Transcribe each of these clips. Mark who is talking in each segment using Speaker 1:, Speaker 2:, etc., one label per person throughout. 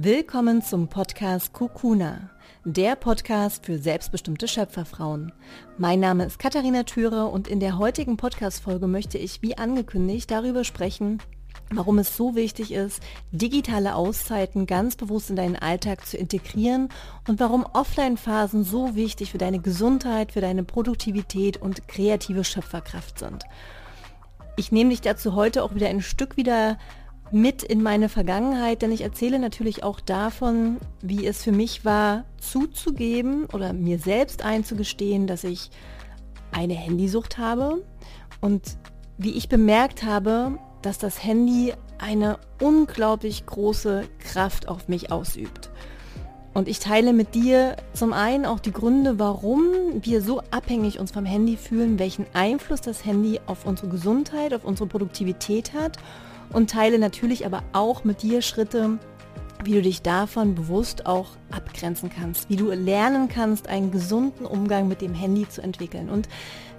Speaker 1: Willkommen zum Podcast Kukuna, der Podcast für selbstbestimmte Schöpferfrauen. Mein Name ist Katharina Thüre und in der heutigen Podcast-Folge möchte ich, wie angekündigt, darüber sprechen, warum es so wichtig ist, digitale Auszeiten ganz bewusst in deinen Alltag zu integrieren und warum Offline-Phasen so wichtig für deine Gesundheit, für deine Produktivität und kreative Schöpferkraft sind. Ich nehme dich dazu heute auch wieder ein Stück wieder mit in meine Vergangenheit, denn ich erzähle natürlich auch davon, wie es für mich war, zuzugeben oder mir selbst einzugestehen, dass ich eine Handysucht habe und wie ich bemerkt habe, dass das Handy eine unglaublich große Kraft auf mich ausübt. Und ich teile mit dir zum einen auch die Gründe, warum wir so abhängig uns vom Handy fühlen, welchen Einfluss das Handy auf unsere Gesundheit, auf unsere Produktivität hat und teile natürlich aber auch mit dir Schritte, wie du dich davon bewusst auch abgrenzen kannst, wie du lernen kannst, einen gesunden Umgang mit dem Handy zu entwickeln. Und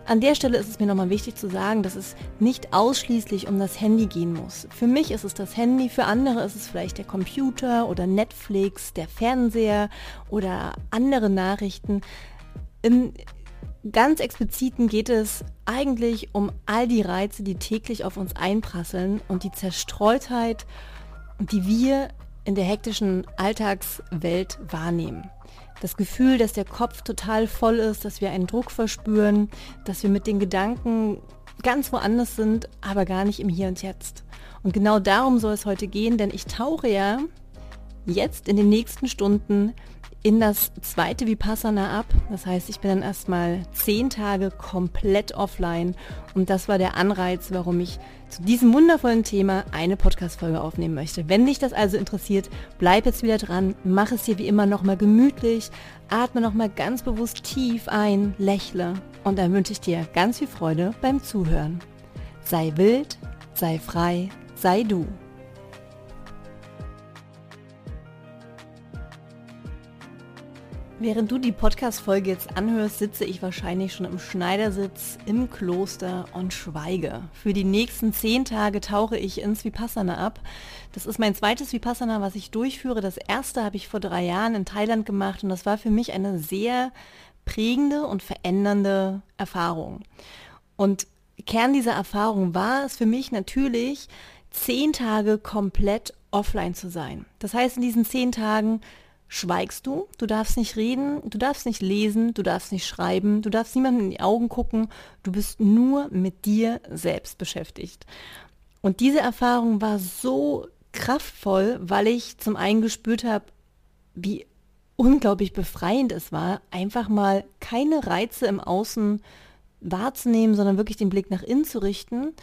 Speaker 1: an der Stelle ist es mir nochmal wichtig zu sagen, dass es nicht ausschließlich um das Handy gehen muss. Für mich ist es das Handy, für andere ist es vielleicht der Computer oder Netflix, der Fernseher oder andere Nachrichten. Im ganz expliziten geht es eigentlich um all die Reize, die täglich auf uns einprasseln und die Zerstreutheit, die wir in der hektischen Alltagswelt wahrnehmen. Das Gefühl, dass der Kopf total voll ist, dass wir einen Druck verspüren, dass wir mit den Gedanken ganz woanders sind, aber gar nicht im Hier und Jetzt. Und genau darum soll es heute gehen, denn ich tauche ja jetzt in den nächsten Stunden in das zweite Vipassana ab. Das heißt, ich bin dann erstmal zehn Tage komplett offline und das war der Anreiz, warum ich zu diesem wundervollen Thema eine Podcast-Folge aufnehmen möchte. Wenn dich das also interessiert, bleib jetzt wieder dran, mach es dir wie immer nochmal gemütlich, atme nochmal ganz bewusst tief ein, lächle und dann wünsche ich dir ganz viel Freude beim Zuhören. Sei wild, sei frei, sei du. Während du die Podcast-Folge jetzt anhörst, sitze ich wahrscheinlich schon im Schneidersitz im Kloster und schweige. Für die nächsten zehn Tage tauche ich ins Vipassana ab. Das ist mein zweites Vipassana, was ich durchführe. Das erste habe ich vor drei Jahren in Thailand gemacht und das war für mich eine sehr prägende und verändernde Erfahrung. Und Kern dieser Erfahrung war es für mich natürlich, zehn Tage komplett offline zu sein. Das heißt, in diesen zehn Tagen schweigst du, du darfst nicht reden, du darfst nicht lesen, du darfst nicht schreiben, du darfst niemandem in die Augen gucken, du bist nur mit dir selbst beschäftigt. Und diese Erfahrung war so kraftvoll, weil ich zum einen gespürt habe, wie unglaublich befreiend es war, einfach mal keine Reize im Außen wahrzunehmen, sondern wirklich den Blick nach innen zu richten,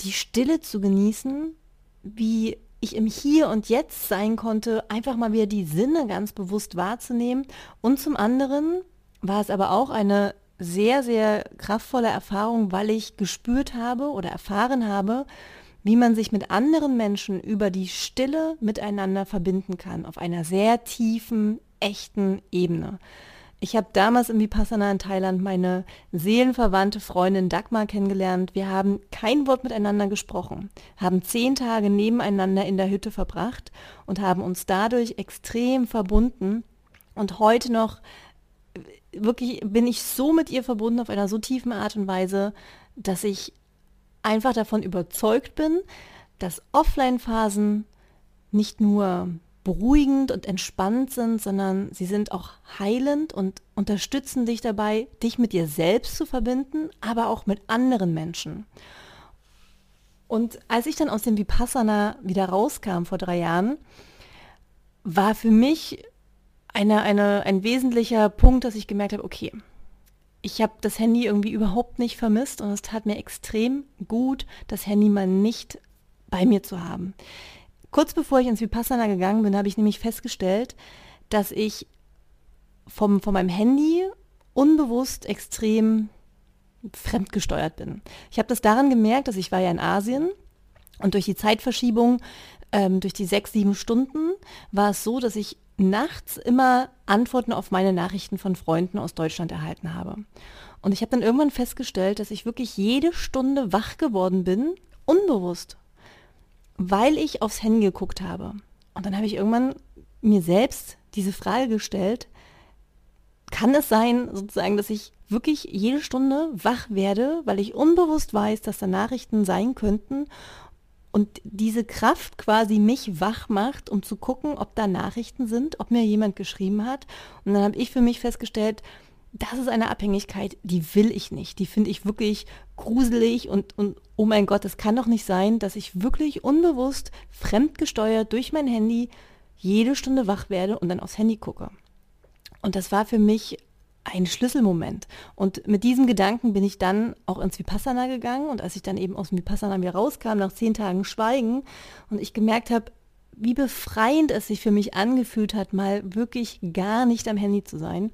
Speaker 1: die Stille zu genießen, wie ich im Hier und Jetzt sein konnte, einfach mal wieder die Sinne ganz bewusst wahrzunehmen. Und zum anderen war es aber auch eine sehr, sehr kraftvolle Erfahrung, weil ich gespürt habe oder erfahren habe, wie man sich mit anderen Menschen über die Stille miteinander verbinden kann, auf einer sehr tiefen, echten Ebene. Ich habe damals im Vipassana in Thailand meine seelenverwandte Freundin Dagmar kennengelernt. Wir haben kein Wort miteinander gesprochen, haben zehn Tage nebeneinander in der Hütte verbracht und haben uns dadurch extrem verbunden. Und heute noch wirklich bin ich so mit ihr verbunden auf einer so tiefen Art und Weise, dass ich einfach davon überzeugt bin, dass Offline-Phasen nicht nur beruhigend und entspannt sind, sondern sie sind auch heilend und unterstützen dich dabei, dich mit dir selbst zu verbinden, aber auch mit anderen Menschen. Und als ich dann aus dem Vipassana wieder rauskam vor drei Jahren, war für mich eine, eine, ein wesentlicher Punkt, dass ich gemerkt habe, okay, ich habe das Handy irgendwie überhaupt nicht vermisst und es tat mir extrem gut, das Handy mal nicht bei mir zu haben. Kurz bevor ich ins Vipassana gegangen bin, habe ich nämlich festgestellt, dass ich vom, von meinem Handy unbewusst extrem fremdgesteuert bin. Ich habe das daran gemerkt, dass ich war ja in Asien und durch die Zeitverschiebung, ähm, durch die sechs, sieben Stunden, war es so, dass ich nachts immer Antworten auf meine Nachrichten von Freunden aus Deutschland erhalten habe. Und ich habe dann irgendwann festgestellt, dass ich wirklich jede Stunde wach geworden bin, unbewusst weil ich aufs Handy geguckt habe. Und dann habe ich irgendwann mir selbst diese Frage gestellt, kann es sein, sozusagen, dass ich wirklich jede Stunde wach werde, weil ich unbewusst weiß, dass da Nachrichten sein könnten und diese Kraft quasi mich wach macht, um zu gucken, ob da Nachrichten sind, ob mir jemand geschrieben hat. Und dann habe ich für mich festgestellt, das ist eine Abhängigkeit, die will ich nicht. Die finde ich wirklich gruselig und, und oh mein Gott, es kann doch nicht sein, dass ich wirklich unbewusst fremdgesteuert durch mein Handy jede Stunde wach werde und dann aufs Handy gucke. Und das war für mich ein Schlüsselmoment. Und mit diesem Gedanken bin ich dann auch ins Vipassana gegangen. Und als ich dann eben aus dem Vipassana wieder rauskam, nach zehn Tagen Schweigen, und ich gemerkt habe, wie befreiend es sich für mich angefühlt hat, mal wirklich gar nicht am Handy zu sein,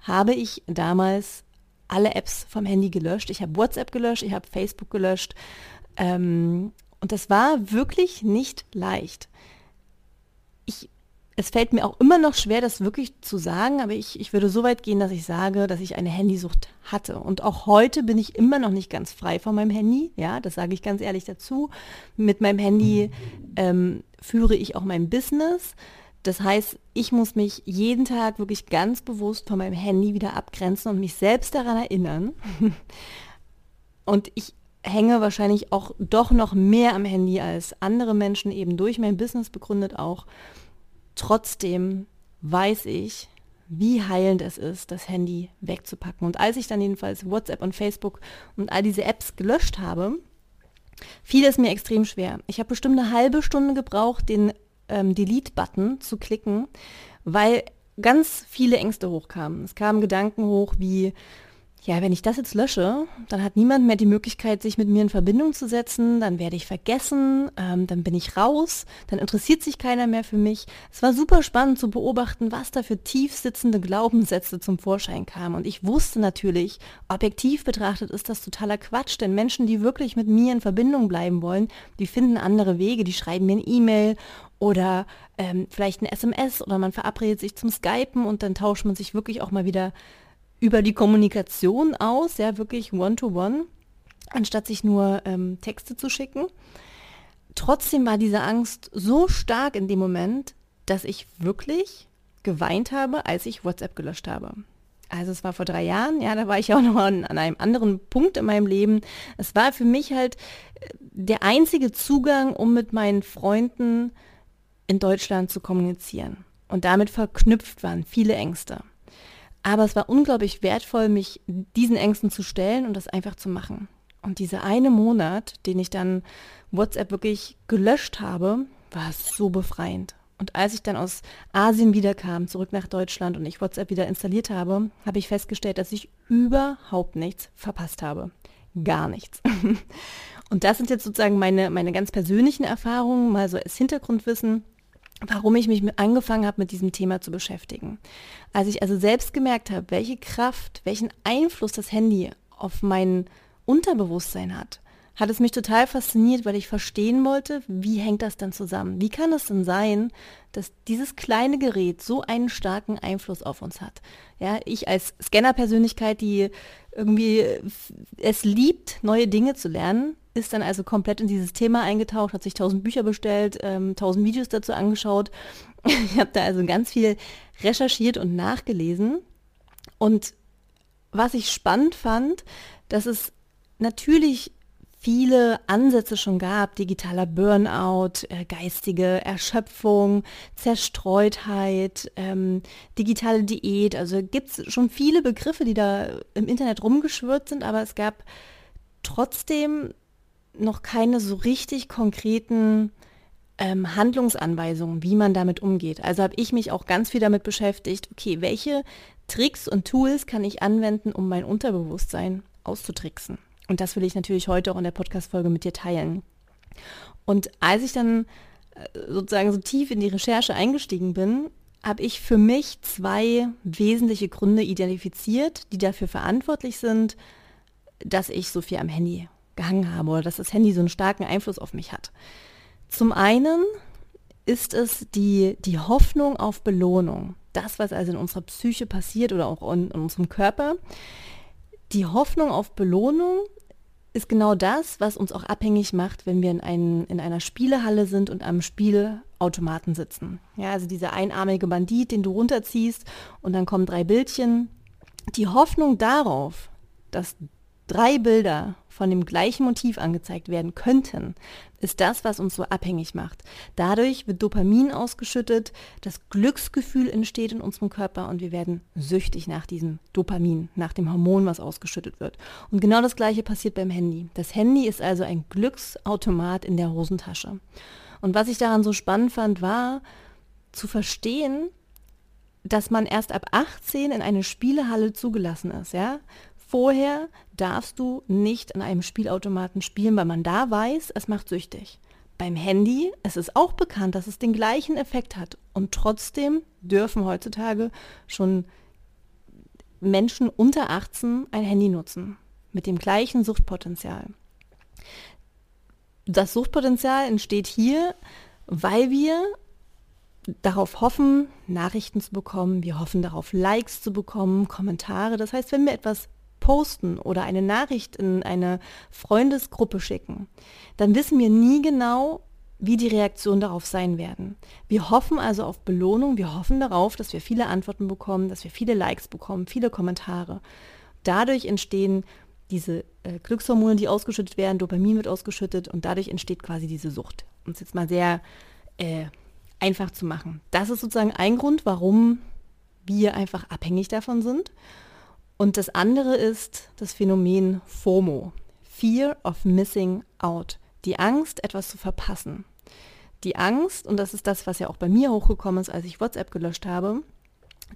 Speaker 1: habe ich damals alle Apps vom Handy gelöscht. Ich habe WhatsApp gelöscht, ich habe Facebook gelöscht. Ähm, und das war wirklich nicht leicht. Ich es fällt mir auch immer noch schwer, das wirklich zu sagen, aber ich, ich würde so weit gehen, dass ich sage, dass ich eine Handysucht hatte. Und auch heute bin ich immer noch nicht ganz frei von meinem Handy. Ja, das sage ich ganz ehrlich dazu. Mit meinem Handy ähm, führe ich auch mein Business. Das heißt, ich muss mich jeden Tag wirklich ganz bewusst von meinem Handy wieder abgrenzen und mich selbst daran erinnern. und ich hänge wahrscheinlich auch doch noch mehr am Handy als andere Menschen, eben durch mein Business begründet auch. Trotzdem weiß ich, wie heilend es ist, das Handy wegzupacken. Und als ich dann jedenfalls WhatsApp und Facebook und all diese Apps gelöscht habe, fiel es mir extrem schwer. Ich habe bestimmt eine halbe Stunde gebraucht, den ähm, Delete-Button zu klicken, weil ganz viele Ängste hochkamen. Es kamen Gedanken hoch wie, ja, wenn ich das jetzt lösche, dann hat niemand mehr die Möglichkeit, sich mit mir in Verbindung zu setzen, dann werde ich vergessen, ähm, dann bin ich raus, dann interessiert sich keiner mehr für mich. Es war super spannend zu beobachten, was da für tief sitzende Glaubenssätze zum Vorschein kamen. Und ich wusste natürlich, objektiv betrachtet ist das totaler Quatsch, denn Menschen, die wirklich mit mir in Verbindung bleiben wollen, die finden andere Wege, die schreiben mir ein E-Mail oder ähm, vielleicht ein SMS oder man verabredet sich zum Skypen und dann tauscht man sich wirklich auch mal wieder über die Kommunikation aus, ja, wirklich one-to-one, -one, anstatt sich nur ähm, Texte zu schicken. Trotzdem war diese Angst so stark in dem Moment, dass ich wirklich geweint habe, als ich WhatsApp gelöscht habe. Also es war vor drei Jahren, ja, da war ich auch noch an, an einem anderen Punkt in meinem Leben. Es war für mich halt äh, der einzige Zugang, um mit meinen Freunden in Deutschland zu kommunizieren. Und damit verknüpft waren viele Ängste. Aber es war unglaublich wertvoll, mich diesen Ängsten zu stellen und das einfach zu machen. Und dieser eine Monat, den ich dann WhatsApp wirklich gelöscht habe, war so befreiend. Und als ich dann aus Asien wiederkam, zurück nach Deutschland und ich WhatsApp wieder installiert habe, habe ich festgestellt, dass ich überhaupt nichts verpasst habe. Gar nichts. Und das sind jetzt sozusagen meine, meine ganz persönlichen Erfahrungen, mal so als Hintergrundwissen warum ich mich angefangen habe, mit diesem Thema zu beschäftigen. Als ich also selbst gemerkt habe, welche Kraft, welchen Einfluss das Handy auf mein Unterbewusstsein hat, hat es mich total fasziniert, weil ich verstehen wollte, wie hängt das denn zusammen? Wie kann es denn sein, dass dieses kleine Gerät so einen starken Einfluss auf uns hat? Ja, ich als Scanner-Persönlichkeit, die irgendwie es liebt, neue Dinge zu lernen, ist dann also komplett in dieses Thema eingetaucht, hat sich tausend Bücher bestellt, ähm, tausend Videos dazu angeschaut. ich habe da also ganz viel recherchiert und nachgelesen. Und was ich spannend fand, dass es natürlich viele Ansätze schon gab, digitaler Burnout, äh, geistige Erschöpfung, Zerstreutheit, ähm, digitale Diät. Also gibt es schon viele Begriffe, die da im Internet rumgeschwirrt sind, aber es gab trotzdem noch keine so richtig konkreten ähm, Handlungsanweisungen, wie man damit umgeht. Also habe ich mich auch ganz viel damit beschäftigt, okay, welche Tricks und Tools kann ich anwenden, um mein Unterbewusstsein auszutricksen. Und das will ich natürlich heute auch in der Podcast-Folge mit dir teilen. Und als ich dann äh, sozusagen so tief in die Recherche eingestiegen bin, habe ich für mich zwei wesentliche Gründe identifiziert, die dafür verantwortlich sind, dass ich so viel am Handy gehangen habe oder dass das Handy so einen starken Einfluss auf mich hat. Zum einen ist es die, die Hoffnung auf Belohnung. Das, was also in unserer Psyche passiert oder auch in, in unserem Körper. Die Hoffnung auf Belohnung ist genau das, was uns auch abhängig macht, wenn wir in, ein, in einer Spielehalle sind und am Spiel Spielautomaten sitzen. Ja, also dieser einarmige Bandit, den du runterziehst und dann kommen drei Bildchen. Die Hoffnung darauf, dass drei Bilder von dem gleichen Motiv angezeigt werden könnten, ist das, was uns so abhängig macht. Dadurch wird Dopamin ausgeschüttet, das Glücksgefühl entsteht in unserem Körper und wir werden süchtig nach diesem Dopamin, nach dem Hormon, was ausgeschüttet wird. Und genau das gleiche passiert beim Handy. Das Handy ist also ein Glücksautomat in der Hosentasche. Und was ich daran so spannend fand, war zu verstehen, dass man erst ab 18 in eine Spielehalle zugelassen ist, ja? Vorher darfst du nicht an einem Spielautomaten spielen, weil man da weiß, es macht süchtig. Beim Handy, es ist auch bekannt, dass es den gleichen Effekt hat. Und trotzdem dürfen heutzutage schon Menschen unter 18 ein Handy nutzen. Mit dem gleichen Suchtpotenzial. Das Suchtpotenzial entsteht hier, weil wir darauf hoffen, Nachrichten zu bekommen. Wir hoffen darauf, Likes zu bekommen, Kommentare. Das heißt, wenn wir etwas posten oder eine Nachricht in eine Freundesgruppe schicken, dann wissen wir nie genau, wie die Reaktionen darauf sein werden. Wir hoffen also auf Belohnung, wir hoffen darauf, dass wir viele Antworten bekommen, dass wir viele Likes bekommen, viele Kommentare. Dadurch entstehen diese äh, Glückshormone, die ausgeschüttet werden, Dopamin wird ausgeschüttet und dadurch entsteht quasi diese Sucht. Um es jetzt mal sehr äh, einfach zu machen. Das ist sozusagen ein Grund, warum wir einfach abhängig davon sind. Und das andere ist das Phänomen FOMO, Fear of Missing Out, die Angst, etwas zu verpassen. Die Angst, und das ist das, was ja auch bei mir hochgekommen ist, als ich WhatsApp gelöscht habe,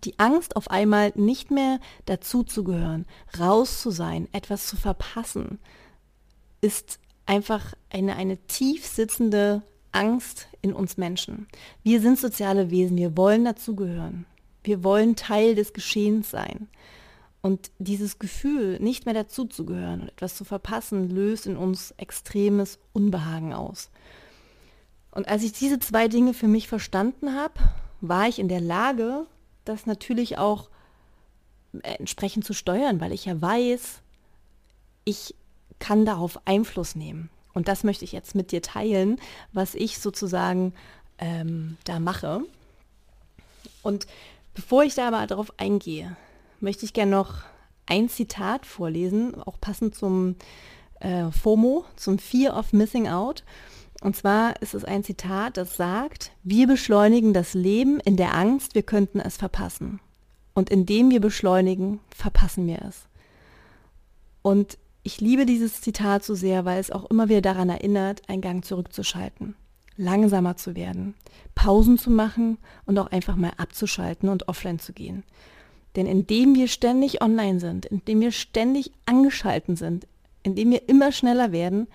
Speaker 1: die Angst, auf einmal nicht mehr dazuzugehören, raus zu sein, etwas zu verpassen, ist einfach eine, eine tief sitzende Angst in uns Menschen. Wir sind soziale Wesen, wir wollen dazugehören. Wir wollen Teil des Geschehens sein. Und dieses Gefühl, nicht mehr dazuzugehören und etwas zu verpassen, löst in uns extremes Unbehagen aus. Und als ich diese zwei Dinge für mich verstanden habe, war ich in der Lage, das natürlich auch entsprechend zu steuern, weil ich ja weiß, ich kann darauf Einfluss nehmen. Und das möchte ich jetzt mit dir teilen, was ich sozusagen ähm, da mache. Und bevor ich da aber darauf eingehe, möchte ich gerne noch ein Zitat vorlesen, auch passend zum äh, FOMO, zum Fear of Missing Out. Und zwar ist es ein Zitat, das sagt, wir beschleunigen das Leben in der Angst, wir könnten es verpassen. Und indem wir beschleunigen, verpassen wir es. Und ich liebe dieses Zitat so sehr, weil es auch immer wieder daran erinnert, einen Gang zurückzuschalten, langsamer zu werden, Pausen zu machen und auch einfach mal abzuschalten und offline zu gehen. Denn indem wir ständig online sind, indem wir ständig angeschalten sind, indem wir immer schneller werden,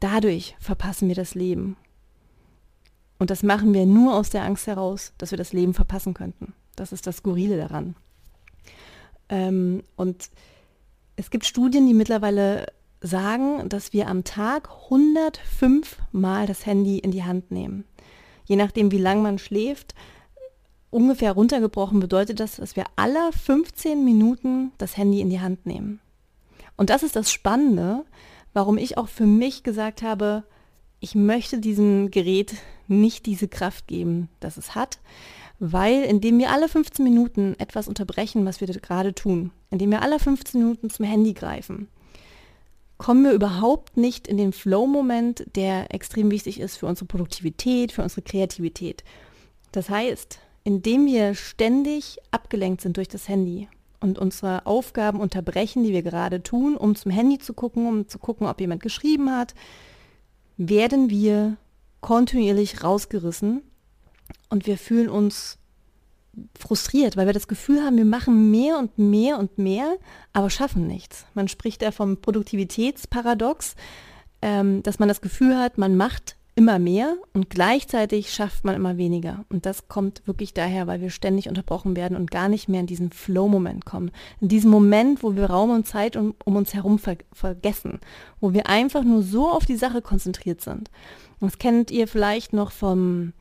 Speaker 1: dadurch verpassen wir das Leben. Und das machen wir nur aus der Angst heraus, dass wir das Leben verpassen könnten. Das ist das Skurrile daran. Ähm, und es gibt Studien, die mittlerweile sagen, dass wir am Tag 105 Mal das Handy in die Hand nehmen. Je nachdem, wie lang man schläft, ungefähr runtergebrochen bedeutet das, dass wir alle 15 Minuten das Handy in die Hand nehmen. Und das ist das Spannende, warum ich auch für mich gesagt habe, ich möchte diesem Gerät nicht diese Kraft geben, dass es hat, weil indem wir alle 15 Minuten etwas unterbrechen, was wir gerade tun, indem wir alle 15 Minuten zum Handy greifen, kommen wir überhaupt nicht in den Flow-Moment, der extrem wichtig ist für unsere Produktivität, für unsere Kreativität. Das heißt, indem wir ständig abgelenkt sind durch das Handy und unsere Aufgaben unterbrechen, die wir gerade tun, um zum Handy zu gucken, um zu gucken, ob jemand geschrieben hat, werden wir kontinuierlich rausgerissen und wir fühlen uns frustriert, weil wir das Gefühl haben, wir machen mehr und mehr und mehr, aber schaffen nichts. Man spricht da vom Produktivitätsparadox, ähm, dass man das Gefühl hat, man macht immer mehr und gleichzeitig schafft man immer weniger. Und das kommt wirklich daher, weil wir ständig unterbrochen werden und gar nicht mehr in diesen Flow-Moment kommen. In diesem Moment, wo wir Raum und Zeit um, um uns herum ver vergessen, wo wir einfach nur so auf die Sache konzentriert sind. das kennt ihr vielleicht noch vom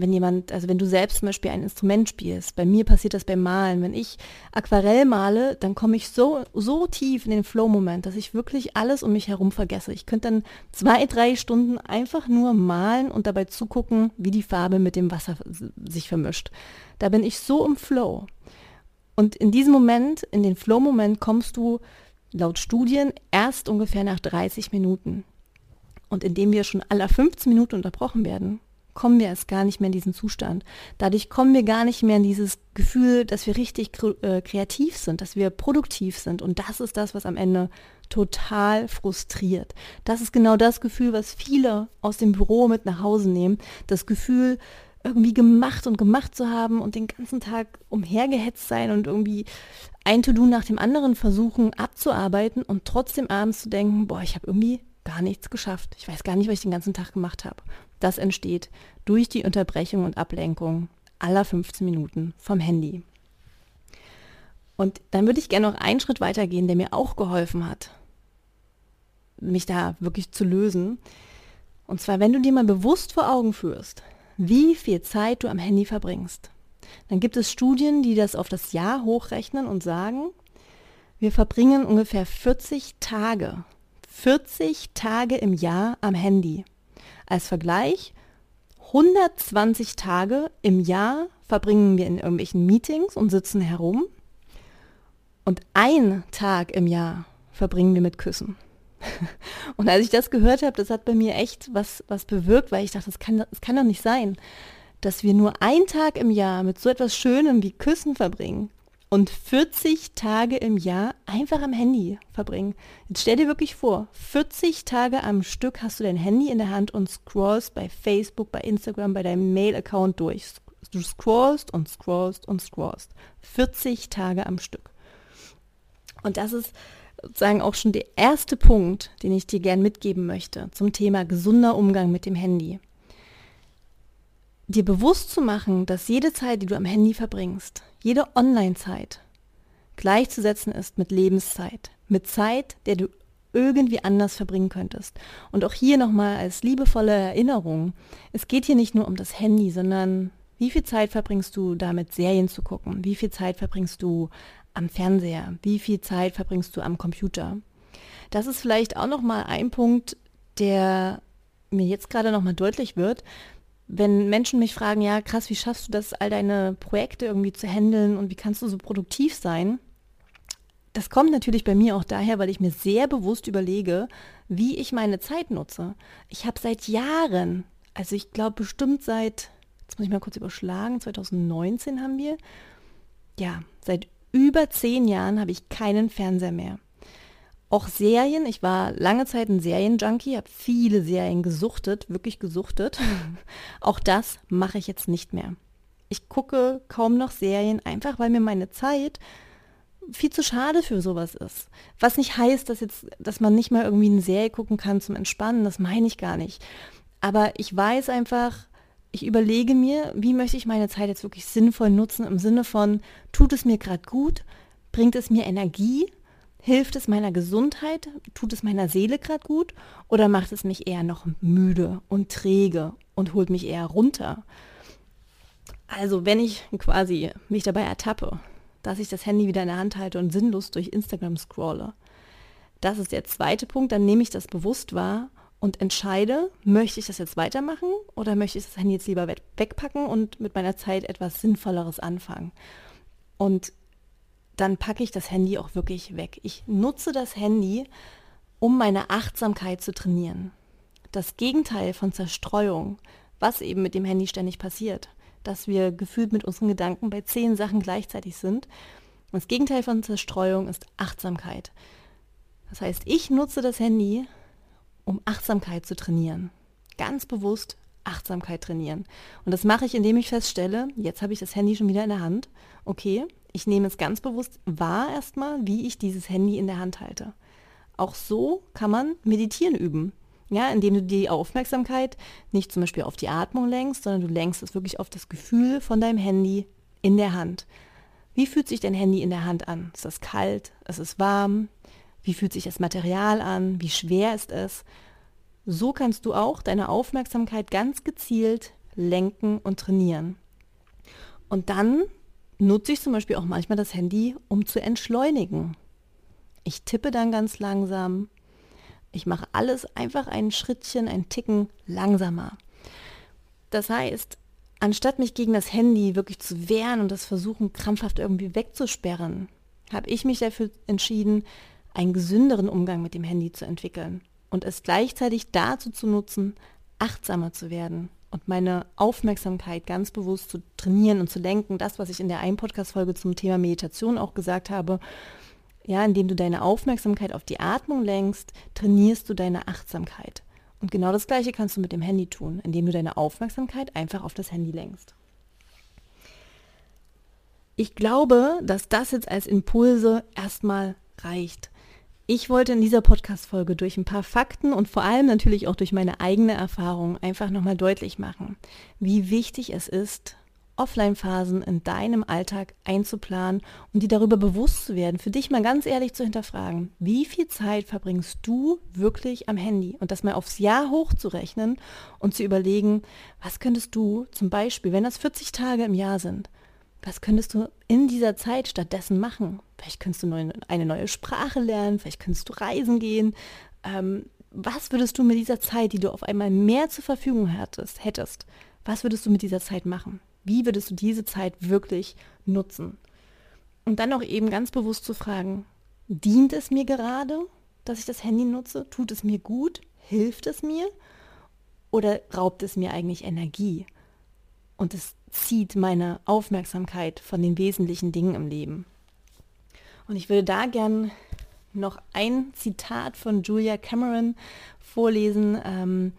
Speaker 1: wenn jemand, also wenn du selbst zum Beispiel ein Instrument spielst, bei mir passiert das beim Malen, wenn ich Aquarell male, dann komme ich so, so tief in den Flow-Moment, dass ich wirklich alles um mich herum vergesse. Ich könnte dann zwei, drei Stunden einfach nur malen und dabei zugucken, wie die Farbe mit dem Wasser sich vermischt. Da bin ich so im Flow. Und in diesem Moment, in den Flow-Moment, kommst du laut Studien erst ungefähr nach 30 Minuten. Und indem wir schon alle 15 Minuten unterbrochen werden, kommen wir erst gar nicht mehr in diesen Zustand. Dadurch kommen wir gar nicht mehr in dieses Gefühl, dass wir richtig äh, kreativ sind, dass wir produktiv sind. Und das ist das, was am Ende total frustriert. Das ist genau das Gefühl, was viele aus dem Büro mit nach Hause nehmen. Das Gefühl, irgendwie gemacht und gemacht zu haben und den ganzen Tag umhergehetzt sein und irgendwie ein To-Do nach dem anderen versuchen abzuarbeiten und trotzdem abends zu denken, boah, ich habe irgendwie gar nichts geschafft. Ich weiß gar nicht, was ich den ganzen Tag gemacht habe. Das entsteht durch die Unterbrechung und Ablenkung aller 15 Minuten vom Handy. Und dann würde ich gerne noch einen Schritt weitergehen, der mir auch geholfen hat, mich da wirklich zu lösen. Und zwar, wenn du dir mal bewusst vor Augen führst, wie viel Zeit du am Handy verbringst. Dann gibt es Studien, die das auf das Jahr hochrechnen und sagen, wir verbringen ungefähr 40 Tage, 40 Tage im Jahr am Handy. Als Vergleich, 120 Tage im Jahr verbringen wir in irgendwelchen Meetings und sitzen herum und ein Tag im Jahr verbringen wir mit Küssen. Und als ich das gehört habe, das hat bei mir echt was, was bewirkt, weil ich dachte, das kann, das kann doch nicht sein, dass wir nur einen Tag im Jahr mit so etwas Schönem wie Küssen verbringen und 40 Tage im Jahr einfach am Handy verbringen. Jetzt stell dir wirklich vor, 40 Tage am Stück hast du dein Handy in der Hand und scrollst bei Facebook, bei Instagram, bei deinem Mail-Account durch. Du scrollst und scrollst und scrollst. 40 Tage am Stück. Und das ist sozusagen auch schon der erste Punkt, den ich dir gern mitgeben möchte zum Thema gesunder Umgang mit dem Handy. Dir bewusst zu machen, dass jede Zeit, die du am Handy verbringst, jede Online-Zeit gleichzusetzen ist mit Lebenszeit, mit Zeit, der du irgendwie anders verbringen könntest. Und auch hier nochmal als liebevolle Erinnerung, es geht hier nicht nur um das Handy, sondern wie viel Zeit verbringst du damit, Serien zu gucken? Wie viel Zeit verbringst du am Fernseher? Wie viel Zeit verbringst du am Computer? Das ist vielleicht auch nochmal ein Punkt, der mir jetzt gerade nochmal deutlich wird, wenn Menschen mich fragen, ja krass, wie schaffst du das, all deine Projekte irgendwie zu handeln und wie kannst du so produktiv sein? Das kommt natürlich bei mir auch daher, weil ich mir sehr bewusst überlege, wie ich meine Zeit nutze. Ich habe seit Jahren, also ich glaube bestimmt seit, jetzt muss ich mal kurz überschlagen, 2019 haben wir, ja, seit über zehn Jahren habe ich keinen Fernseher mehr. Auch Serien, ich war lange Zeit ein Serienjunkie, habe viele Serien gesuchtet, wirklich gesuchtet. Auch das mache ich jetzt nicht mehr. Ich gucke kaum noch Serien, einfach weil mir meine Zeit viel zu schade für sowas ist. Was nicht heißt, dass jetzt, dass man nicht mal irgendwie eine Serie gucken kann zum Entspannen, das meine ich gar nicht. Aber ich weiß einfach, ich überlege mir, wie möchte ich meine Zeit jetzt wirklich sinnvoll nutzen, im Sinne von, tut es mir gerade gut, bringt es mir Energie Hilft es meiner Gesundheit? Tut es meiner Seele gerade gut? Oder macht es mich eher noch müde und träge und holt mich eher runter? Also wenn ich quasi mich dabei ertappe, dass ich das Handy wieder in der Hand halte und sinnlos durch Instagram scrolle, das ist der zweite Punkt, dann nehme ich das bewusst wahr und entscheide, möchte ich das jetzt weitermachen oder möchte ich das Handy jetzt lieber wegpacken und mit meiner Zeit etwas Sinnvolleres anfangen. Und dann packe ich das Handy auch wirklich weg. Ich nutze das Handy, um meine Achtsamkeit zu trainieren. Das Gegenteil von Zerstreuung, was eben mit dem Handy ständig passiert, dass wir gefühlt mit unseren Gedanken bei zehn Sachen gleichzeitig sind. Das Gegenteil von Zerstreuung ist Achtsamkeit. Das heißt, ich nutze das Handy, um Achtsamkeit zu trainieren. Ganz bewusst Achtsamkeit trainieren. Und das mache ich, indem ich feststelle, jetzt habe ich das Handy schon wieder in der Hand. Okay, ich nehme es ganz bewusst wahr erstmal, wie ich dieses Handy in der Hand halte. Auch so kann man meditieren üben. Ja, indem du die Aufmerksamkeit nicht zum Beispiel auf die Atmung lenkst, sondern du lenkst es wirklich auf das Gefühl von deinem Handy in der Hand. Wie fühlt sich dein Handy in der Hand an? Ist das kalt? Ist es warm? Wie fühlt sich das Material an? Wie schwer ist es? So kannst du auch deine Aufmerksamkeit ganz gezielt lenken und trainieren. Und dann nutze ich zum Beispiel auch manchmal das Handy, um zu entschleunigen. Ich tippe dann ganz langsam. Ich mache alles einfach ein Schrittchen, ein Ticken langsamer. Das heißt, anstatt mich gegen das Handy wirklich zu wehren und das versuchen krampfhaft irgendwie wegzusperren, habe ich mich dafür entschieden, einen gesünderen Umgang mit dem Handy zu entwickeln und es gleichzeitig dazu zu nutzen, achtsamer zu werden und meine Aufmerksamkeit ganz bewusst zu trainieren und zu lenken. Das, was ich in der einen Podcast-Folge zum Thema Meditation auch gesagt habe. Ja, indem du deine Aufmerksamkeit auf die Atmung lenkst, trainierst du deine Achtsamkeit. Und genau das Gleiche kannst du mit dem Handy tun, indem du deine Aufmerksamkeit einfach auf das Handy lenkst. Ich glaube, dass das jetzt als Impulse erstmal reicht. Ich wollte in dieser Podcast-Folge durch ein paar Fakten und vor allem natürlich auch durch meine eigene Erfahrung einfach nochmal deutlich machen, wie wichtig es ist, Offline-Phasen in deinem Alltag einzuplanen und dir darüber bewusst zu werden, für dich mal ganz ehrlich zu hinterfragen, wie viel Zeit verbringst du wirklich am Handy? Und das mal aufs Jahr hochzurechnen und zu überlegen, was könntest du zum Beispiel, wenn das 40 Tage im Jahr sind, was könntest du in dieser Zeit stattdessen machen? Vielleicht könntest du eine neue Sprache lernen, vielleicht könntest du reisen gehen. Ähm, was würdest du mit dieser Zeit, die du auf einmal mehr zur Verfügung hättest, hättest, was würdest du mit dieser Zeit machen? Wie würdest du diese Zeit wirklich nutzen? Und dann auch eben ganz bewusst zu fragen, dient es mir gerade, dass ich das Handy nutze? Tut es mir gut? Hilft es mir? Oder raubt es mir eigentlich Energie? Und es zieht meine Aufmerksamkeit von den wesentlichen Dingen im Leben. Und ich würde da gern noch ein Zitat von Julia Cameron vorlesen. Ähm,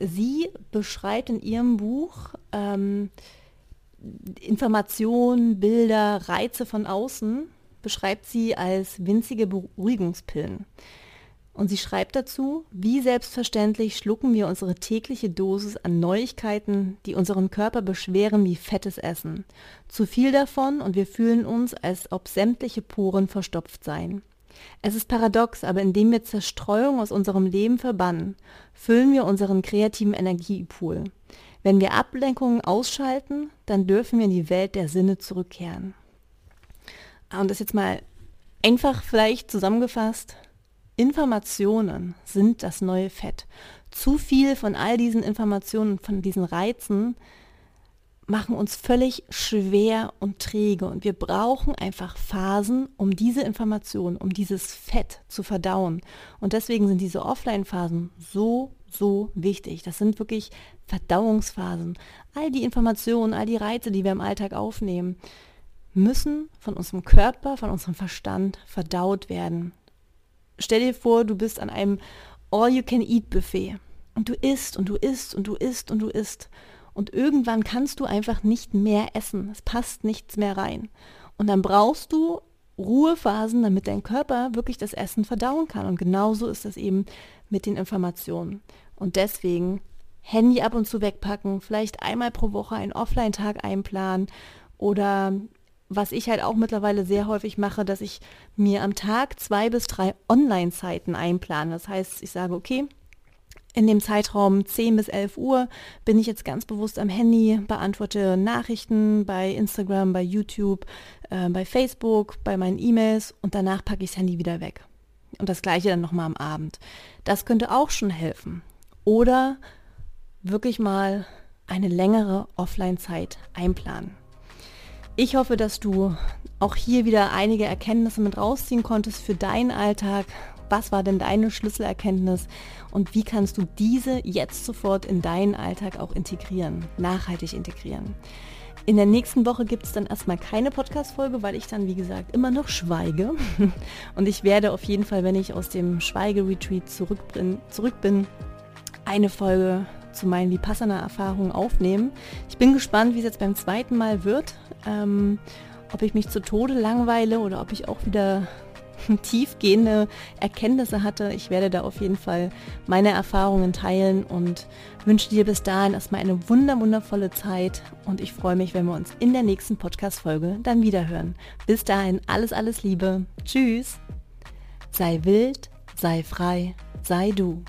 Speaker 1: sie beschreibt in ihrem Buch ähm, Informationen, Bilder, Reize von außen, beschreibt sie als winzige Beruhigungspillen. Und sie schreibt dazu, wie selbstverständlich schlucken wir unsere tägliche Dosis an Neuigkeiten, die unseren Körper beschweren wie fettes Essen. Zu viel davon und wir fühlen uns, als ob sämtliche Poren verstopft seien. Es ist paradox, aber indem wir Zerstreuung aus unserem Leben verbannen, füllen wir unseren kreativen Energiepool. Wenn wir Ablenkungen ausschalten, dann dürfen wir in die Welt der Sinne zurückkehren. Und das jetzt mal einfach vielleicht zusammengefasst, Informationen sind das neue Fett. Zu viel von all diesen Informationen, von diesen Reizen machen uns völlig schwer und träge und wir brauchen einfach Phasen, um diese Informationen, um dieses Fett zu verdauen. Und deswegen sind diese Offline-Phasen so, so wichtig. Das sind wirklich Verdauungsphasen. All die Informationen, all die Reize, die wir im Alltag aufnehmen, müssen von unserem Körper, von unserem Verstand verdaut werden stell dir vor, du bist an einem All-You-Can-Eat-Buffet und du isst und du isst und du isst und du isst. Und irgendwann kannst du einfach nicht mehr essen. Es passt nichts mehr rein. Und dann brauchst du Ruhephasen, damit dein Körper wirklich das Essen verdauen kann. Und genauso ist das eben mit den Informationen. Und deswegen Handy ab und zu wegpacken, vielleicht einmal pro Woche einen Offline-Tag einplanen oder was ich halt auch mittlerweile sehr häufig mache, dass ich mir am Tag zwei bis drei Online-Zeiten einplane. Das heißt, ich sage, okay, in dem Zeitraum 10 bis 11 Uhr bin ich jetzt ganz bewusst am Handy, beantworte Nachrichten bei Instagram, bei YouTube, äh, bei Facebook, bei meinen E-Mails und danach packe ich das Handy wieder weg. Und das gleiche dann nochmal am Abend. Das könnte auch schon helfen. Oder wirklich mal eine längere Offline-Zeit einplanen. Ich hoffe, dass du auch hier wieder einige Erkenntnisse mit rausziehen konntest für deinen Alltag. Was war denn deine Schlüsselerkenntnis und wie kannst du diese jetzt sofort in deinen Alltag auch integrieren, nachhaltig integrieren? In der nächsten Woche gibt es dann erstmal keine Podcast-Folge, weil ich dann, wie gesagt, immer noch schweige. Und ich werde auf jeden Fall, wenn ich aus dem Schweigeretreat zurück bin, zurück bin, eine Folge zu meinen Vipassana-Erfahrungen aufnehmen. Ich bin gespannt, wie es jetzt beim zweiten Mal wird. Ähm, ob ich mich zu Tode langweile oder ob ich auch wieder tiefgehende Erkenntnisse hatte. Ich werde da auf jeden Fall meine Erfahrungen teilen und wünsche dir bis dahin erstmal eine wunder wundervolle Zeit und ich freue mich, wenn wir uns in der nächsten Podcast-Folge dann wieder hören. Bis dahin alles, alles Liebe. Tschüss. Sei wild, sei frei, sei du.